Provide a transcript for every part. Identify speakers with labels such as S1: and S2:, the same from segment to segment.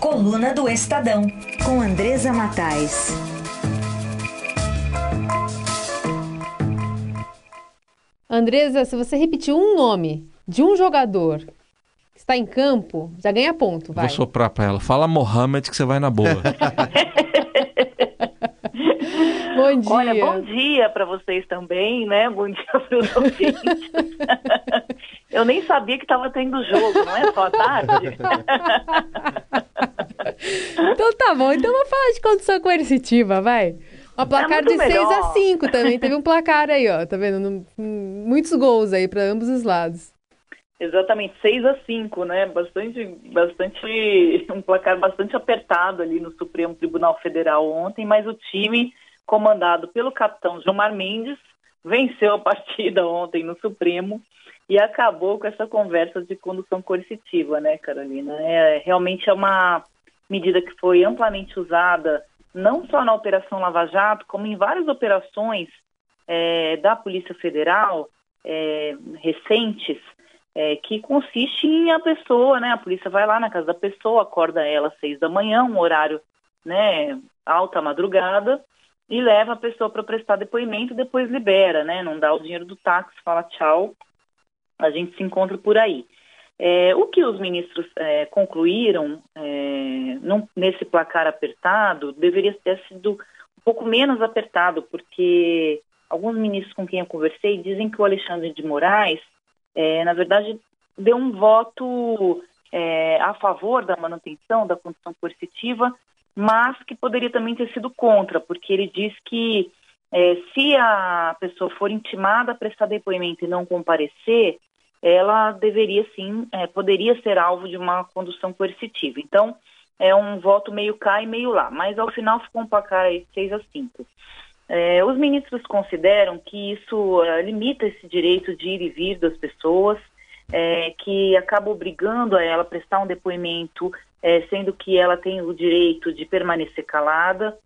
S1: Coluna do Estadão,
S2: com Andresa Matais.
S3: Andresa, se você repetir um nome de um jogador que está em campo, já ganha ponto, vai.
S4: Vou soprar pra ela. Fala Mohamed que você vai na boa.
S3: bom dia.
S5: Olha, bom dia para vocês também, né? Bom dia para os ouvintes. Eu nem sabia que estava tendo jogo, não é só à tarde?
S3: então tá bom, então vamos falar de condição coercitiva, vai. Uma placar
S5: é
S3: de 6
S5: melhor.
S3: a 5 também. Teve um placar aí, ó. Tá vendo? Muitos gols aí para ambos os lados.
S5: Exatamente, 6 a 5, né? Bastante, bastante, um placar bastante apertado ali no Supremo Tribunal Federal ontem, mas o time comandado pelo capitão Gilmar Mendes venceu a partida ontem no Supremo e acabou com essa conversa de condução coercitiva, né, Carolina? É, realmente é uma medida que foi amplamente usada não só na Operação Lava Jato, como em várias operações é, da Polícia Federal é, recentes, é, que consiste em a pessoa, né? A polícia vai lá na casa da pessoa, acorda ela às seis da manhã, um horário, né? Alta madrugada e leva a pessoa para prestar depoimento, depois libera, né? Não dá o dinheiro do táxi, fala tchau, a gente se encontra por aí. É, o que os ministros é, concluíram é, nesse placar apertado deveria ter sido um pouco menos apertado, porque alguns ministros com quem eu conversei dizem que o Alexandre de Moraes, é, na verdade, deu um voto é, a favor da manutenção da condição coercitiva, mas que poderia também ter sido contra, porque ele diz que é, se a pessoa for intimada a prestar depoimento e não comparecer, ela deveria sim, é, poderia ser alvo de uma condução coercitiva. Então, é um voto meio cá e meio lá, mas ao final ficou um placar aí 6 a 5. É, os ministros consideram que isso é, limita esse direito de ir e vir das pessoas, é, que acaba obrigando a ela a prestar um depoimento, é, sendo que ela tem o direito de permanecer calada.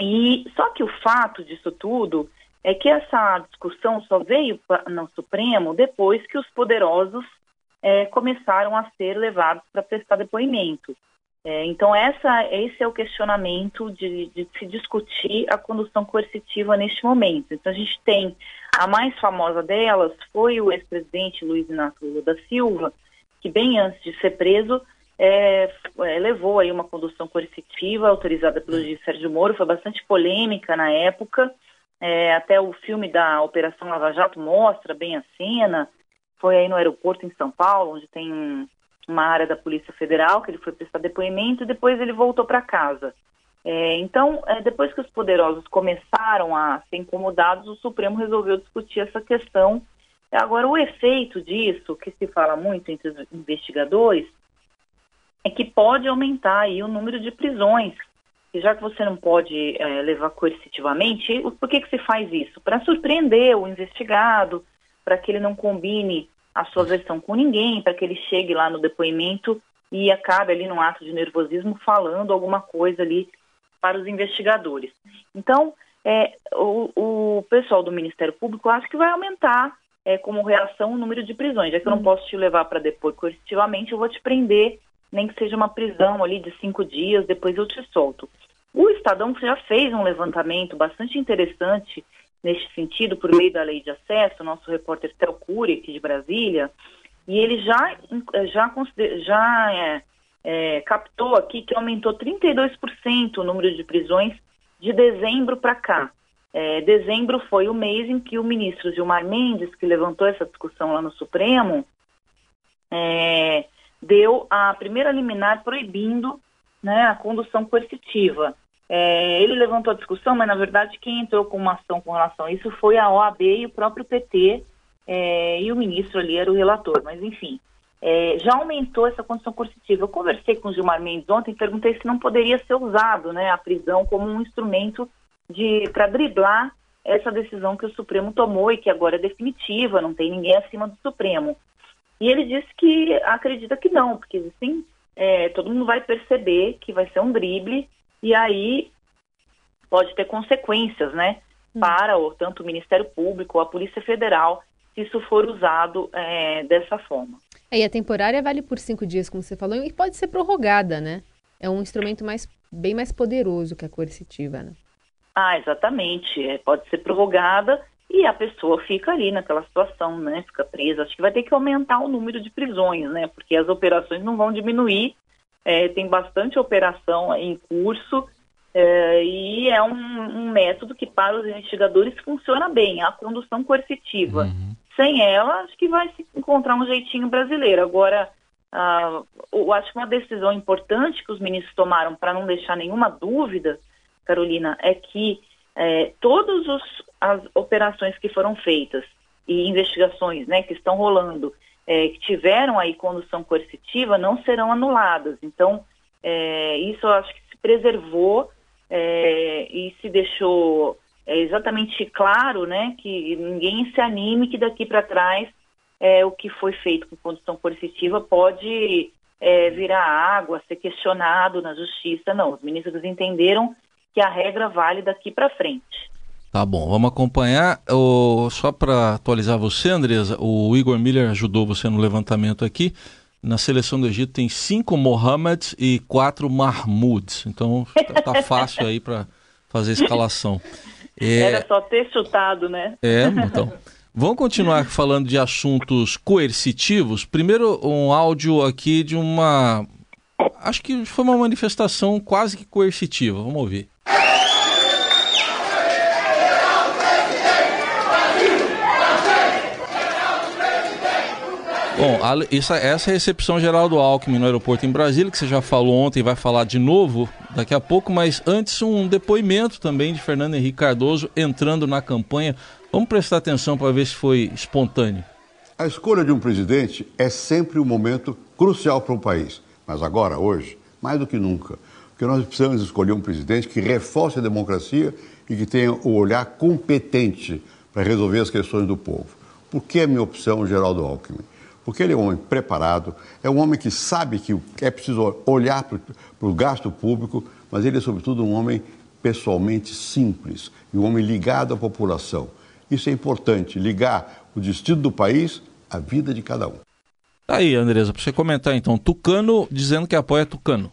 S5: E só que o fato disso tudo é que essa discussão só veio no Supremo depois que os poderosos é, começaram a ser levados para prestar depoimento. É, então, essa, esse é o questionamento de, de se discutir a condução coercitiva neste momento. Então, a gente tem a mais famosa delas foi o ex-presidente Luiz Inácio Lula da Silva, que bem antes de ser preso, é, é, levou aí uma condução coercitiva autorizada pelo juiz Sérgio Moro, foi bastante polêmica na época, é, até o filme da Operação Lava Jato mostra bem a cena, foi aí no aeroporto em São Paulo, onde tem um- uma área da Polícia Federal, que ele foi prestar depoimento e depois ele voltou para casa. É, então, é, depois que os poderosos começaram a ser incomodados, o Supremo resolveu discutir essa questão. Agora, o efeito disso, que se fala muito entre os investigadores, é que pode aumentar aí o número de prisões. E já que você não pode é, levar coercitivamente, por que, que se faz isso? Para surpreender o investigado, para que ele não combine a sua versão com ninguém, para que ele chegue lá no depoimento e acabe ali num ato de nervosismo falando alguma coisa ali para os investigadores. Então, é, o, o pessoal do Ministério Público acha que vai aumentar é, como reação o número de prisões. Já que eu não posso te levar para depor coercitivamente, eu vou te prender, nem que seja uma prisão ali de cinco dias, depois eu te solto. O Estadão já fez um levantamento bastante interessante neste sentido, por meio da lei de acesso, nosso repórter Tel Cury, aqui de Brasília, e ele já, já, já é, é, captou aqui que aumentou 32% o número de prisões de dezembro para cá. É, dezembro foi o mês em que o ministro Gilmar Mendes, que levantou essa discussão lá no Supremo, é, deu a primeira liminar proibindo né, a condução coercitiva. É, ele levantou a discussão, mas na verdade quem entrou com uma ação com relação a isso foi a OAB e o próprio PT, é, e o ministro ali era o relator, mas enfim, é, já aumentou essa condição coercitiva. Eu conversei com o Gilmar Mendes ontem e perguntei se não poderia ser usado né, a prisão como um instrumento para driblar essa decisão que o Supremo tomou e que agora é definitiva, não tem ninguém acima do Supremo. E ele disse que acredita que não, porque assim, é, todo mundo vai perceber que vai ser um drible e aí pode ter consequências, né, para o, tanto o Ministério Público ou a Polícia Federal, se isso for usado é, dessa forma.
S3: É, e a temporária vale por cinco dias, como você falou, e pode ser prorrogada, né? é um instrumento mais, bem mais poderoso que a coercitiva, né?
S5: Ah, exatamente. É, pode ser prorrogada e a pessoa fica ali naquela situação, né? Fica presa. Acho que vai ter que aumentar o número de prisões, né? Porque as operações não vão diminuir. É, tem bastante operação em curso é, e é um, um, método que para os investigadores funciona bem, a condução coercitiva. Uhum. Sem ela, acho que vai se encontrar um jeitinho brasileiro. Agora, uh, eu acho que uma decisão importante que os ministros tomaram para não deixar nenhuma dúvida, Carolina, é que é, todas as operações que foram feitas e investigações né, que estão rolando, é, que tiveram aí condução coercitiva, não serão anuladas. Então, é, isso eu acho que se preservou é, e se deixou é, exatamente claro né, que ninguém se anime que daqui para trás é, o que foi feito com condução coercitiva pode virar água, ser questionado na justiça. Não, os ministros entenderam que a regra vale daqui para frente.
S4: Tá bom, vamos acompanhar. Só para atualizar você, Andresa, o Igor Miller ajudou você no levantamento aqui. Na seleção do Egito tem cinco Mohammeds e quatro Mahmouds. Então tá, tá fácil aí para fazer a escalação.
S5: É... Era só ter chutado, né?
S4: É, então. Vamos continuar falando de assuntos coercitivos. Primeiro, um áudio aqui de uma. Acho que foi uma manifestação quase que coercitiva. Vamos ouvir. Bom, essa, essa é a recepção geral do Alckmin no aeroporto em Brasília, que você já falou ontem e vai falar de novo daqui a pouco, mas antes um depoimento também de Fernando Henrique Cardoso entrando na campanha. Vamos prestar atenção para ver se foi espontâneo.
S1: A escolha de um presidente é sempre um momento crucial para um país, mas agora, hoje, mais do que nunca, porque nós precisamos escolher um presidente que reforce a democracia e que tenha o olhar competente para resolver as questões do povo. Por que a minha opção, Geraldo Alckmin? porque ele é um homem preparado, é um homem que sabe que é preciso olhar para o gasto público, mas ele é, sobretudo, um homem pessoalmente simples e um homem ligado à população. Isso é importante, ligar o destino do país à vida de cada um.
S4: Tá aí, Andresa, para você comentar então. Tucano dizendo que apoia Tucano.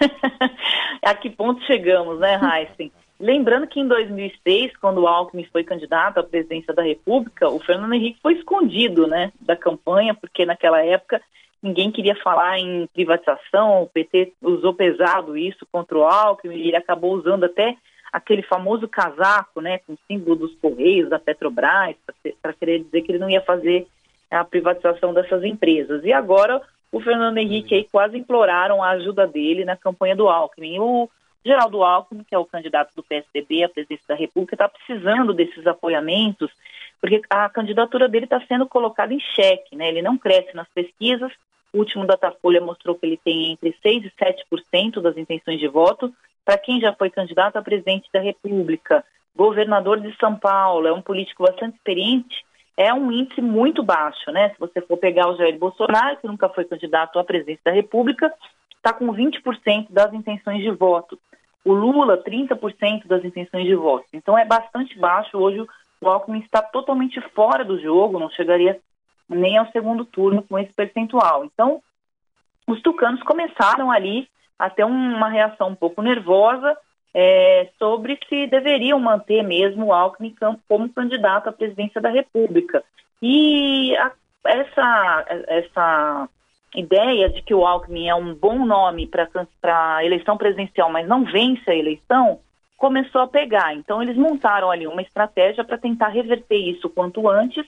S5: a que ponto chegamos, né, Heisen? Lembrando que em 2006, quando o Alckmin foi candidato à presidência da República, o Fernando Henrique foi escondido né, da campanha, porque naquela época ninguém queria falar em privatização, o PT usou pesado isso contra o Alckmin, e ele acabou usando até aquele famoso casaco, né, com símbolo dos Correios, da Petrobras, para querer dizer que ele não ia fazer a privatização dessas empresas. E agora o Fernando Henrique aí quase imploraram a ajuda dele na campanha do Alckmin. O Geraldo Alckmin, que é o candidato do PSDB à presidência da República, está precisando desses apoiamentos, porque a candidatura dele está sendo colocada em xeque, né? Ele não cresce nas pesquisas. O último Datafolha mostrou que ele tem entre 6% e 7% das intenções de voto. Para quem já foi candidato a presidente da República, governador de São Paulo, é um político bastante experiente, é um índice muito baixo, né? Se você for pegar o Jair Bolsonaro, que nunca foi candidato à presidência da República, está com 20% das intenções de voto. O Lula, 30% das intenções de voto. Então é bastante baixo. Hoje o Alckmin está totalmente fora do jogo, não chegaria nem ao segundo turno com esse percentual. Então, os tucanos começaram ali a ter uma reação um pouco nervosa é, sobre se deveriam manter mesmo o Alckmin como candidato à presidência da República. E a, essa, essa ideia de que o Alckmin é um bom nome para a eleição presidencial, mas não vence a eleição, começou a pegar. Então, eles montaram ali uma estratégia para tentar reverter isso quanto antes,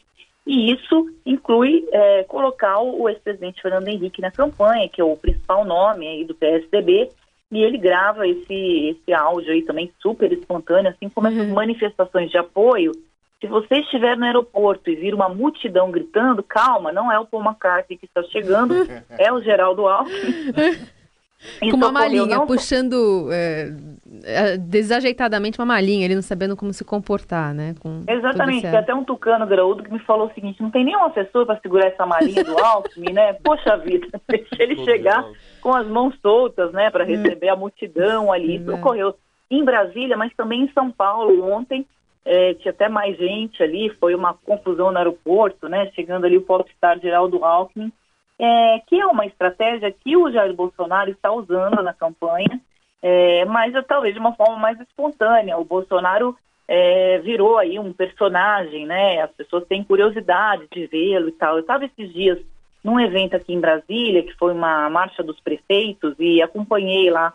S5: e isso inclui é, colocar o ex-presidente Fernando Henrique na campanha, que é o principal nome aí do PSDB, e ele grava esse, esse áudio aí também super espontâneo, assim como uhum. essas manifestações de apoio se você estiver no aeroporto e vir uma multidão gritando, calma, não é o Paul McCartney que está chegando, é o Geraldo Alckmin.
S3: Com uma malinha, não... puxando é, é, desajeitadamente uma malinha, ele não sabendo como se comportar, né?
S5: Com Exatamente, tem até um tucano graúdo que me falou o seguinte, não tem nenhum assessor para segurar essa malinha do Alckmin, né? Poxa vida, deixa ele chegar com as mãos soltas, né? Para receber a multidão ali. Isso ocorreu em Brasília, mas também em São Paulo ontem, é, tinha até mais gente ali, foi uma confusão no aeroporto, né? Chegando ali o popstar Geraldo Alckmin, é, que é uma estratégia que o Jair Bolsonaro está usando na campanha, é, mas talvez de uma forma mais espontânea. O Bolsonaro é, virou aí um personagem, né? As pessoas têm curiosidade de vê-lo e tal. Eu estava esses dias num evento aqui em Brasília, que foi uma marcha dos prefeitos, e acompanhei lá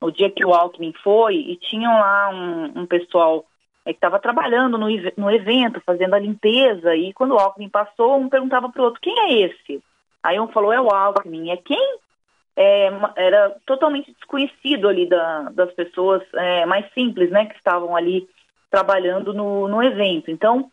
S5: no dia que o Alckmin foi, e tinham lá um, um pessoal é, que estava trabalhando no, no evento, fazendo a limpeza, e quando o Alckmin passou, um perguntava para o outro, quem é esse? Aí um falou, é o Alckmin. É quem? É, era totalmente desconhecido ali da, das pessoas é, mais simples, né, que estavam ali trabalhando no, no evento. Então,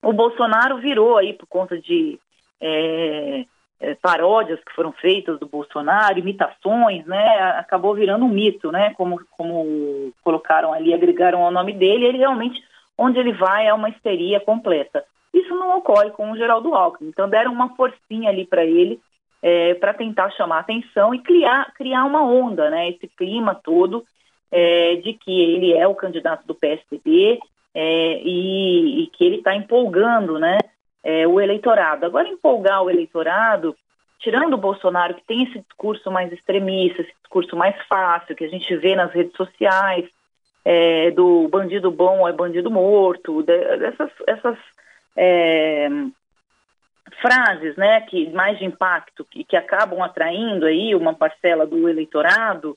S5: o Bolsonaro virou aí por conta de é, é, paródias que foram feitas do Bolsonaro, imitações, né, acabou virando um mito, né, como, como colocaram ali, agregaram ao nome dele, ele realmente, onde ele vai, é uma histeria completa. Isso não ocorre com o Geraldo Alckmin. Então deram uma forcinha ali para ele é, para tentar chamar atenção e criar, criar uma onda, né? Esse clima todo é, de que ele é o candidato do PSDB é, e, e, que ele está empolgando, né? É, o eleitorado. Agora empolgar o eleitorado, tirando o Bolsonaro que tem esse discurso mais extremista, esse discurso mais fácil que a gente vê nas redes sociais, é, do bandido bom é bandido morto, dessas essas é, frases, né, que mais de impacto, que, que acabam atraindo aí uma parcela do eleitorado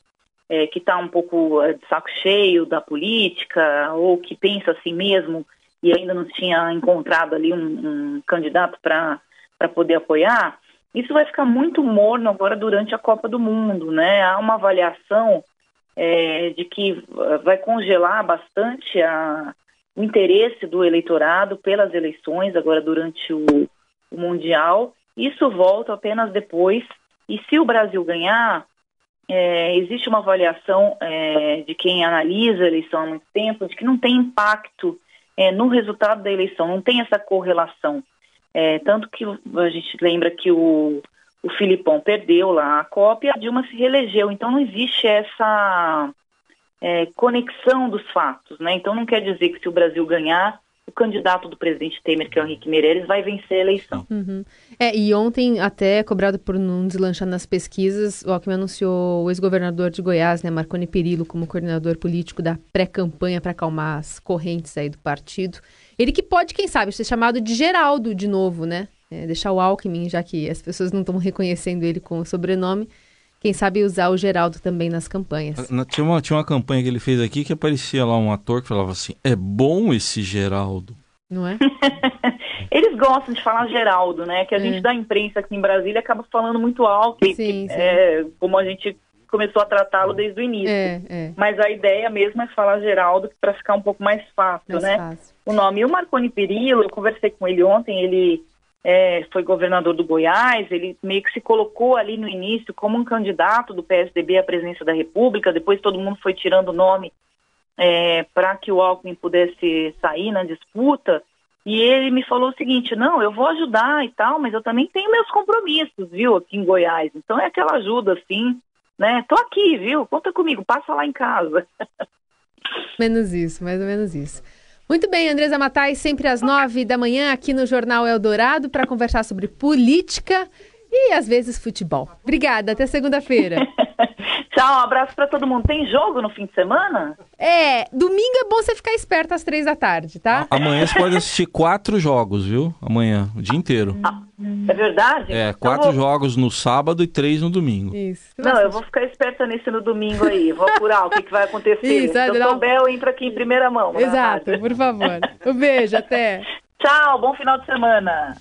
S5: é, que está um pouco é, de saco cheio da política ou que pensa assim mesmo e ainda não tinha encontrado ali um, um candidato para poder apoiar, isso vai ficar muito morno agora durante a Copa do Mundo, né? Há uma avaliação é, de que vai congelar bastante a, o interesse do eleitorado pelas eleições, agora durante o, o Mundial. Isso volta apenas depois. E se o Brasil ganhar, é, existe uma avaliação é, de quem analisa a eleição há muito tempo, de que não tem impacto é, no resultado da eleição, não tem essa correlação. É, tanto que a gente lembra que o, o Filipão perdeu lá a Copa a Dilma se reelegeu. Então não existe essa é, conexão dos fatos, né? Então não quer dizer que se o Brasil ganhar, o candidato do presidente Temer, que é o Henrique Meirelles, vai vencer a eleição.
S3: Uhum. É, e ontem, até cobrado por não deslanchar nas pesquisas, o Alckmin anunciou o ex-governador de Goiás, né, Marconi Perillo, como coordenador político da pré-campanha para acalmar as correntes aí do partido. Ele que pode, quem sabe, ser chamado de Geraldo de novo, né? É, deixar o Alckmin, já que as pessoas não estão reconhecendo ele com o sobrenome, quem sabe usar o Geraldo também nas campanhas.
S4: Tinha uma, tinha uma campanha que ele fez aqui que aparecia lá um ator que falava assim: é bom esse Geraldo.
S3: Não é?
S5: Eles gostam de falar Geraldo, né? Que a é. gente da imprensa aqui em Brasília acaba falando muito alto, sim, que, sim. É, como a gente começou a tratá-lo desde o início. É, é. Mas a ideia mesmo é falar Geraldo para ficar um pouco mais fácil, mais né? Fácil. O nome. E o Marconi Perillo, eu conversei com ele ontem, ele é, foi governador do Goiás, ele meio que se colocou ali no início como um candidato do PSDB à presidência da República, depois todo mundo foi tirando o nome é, para que o Alckmin pudesse sair na disputa, e ele me falou o seguinte, não, eu vou ajudar e tal, mas eu também tenho meus compromissos, viu, aqui em Goiás, então é aquela ajuda, assim, né, tô aqui, viu, conta comigo, passa lá em casa.
S3: Menos isso, mais ou menos isso. Muito bem, Andresa Matai, sempre às nove da manhã aqui no Jornal Eldorado para conversar sobre política e às vezes futebol. Obrigada, até segunda-feira.
S5: Tchau, um abraço para todo mundo. Tem jogo no fim de semana?
S3: É, domingo é bom você ficar esperto às três da tarde, tá?
S4: Amanhã você pode assistir quatro jogos, viu? Amanhã, o dia inteiro.
S5: Ah, é verdade?
S4: É, quatro vou... jogos no sábado e três no domingo.
S5: Isso. Não, eu vou ficar esperta nesse no domingo aí. Vou apurar o que, que vai acontecer. Isso, Se eu souber, eu entro aqui em primeira mão.
S3: Exato, por favor. Um beijo, até.
S5: Tchau, bom final de semana.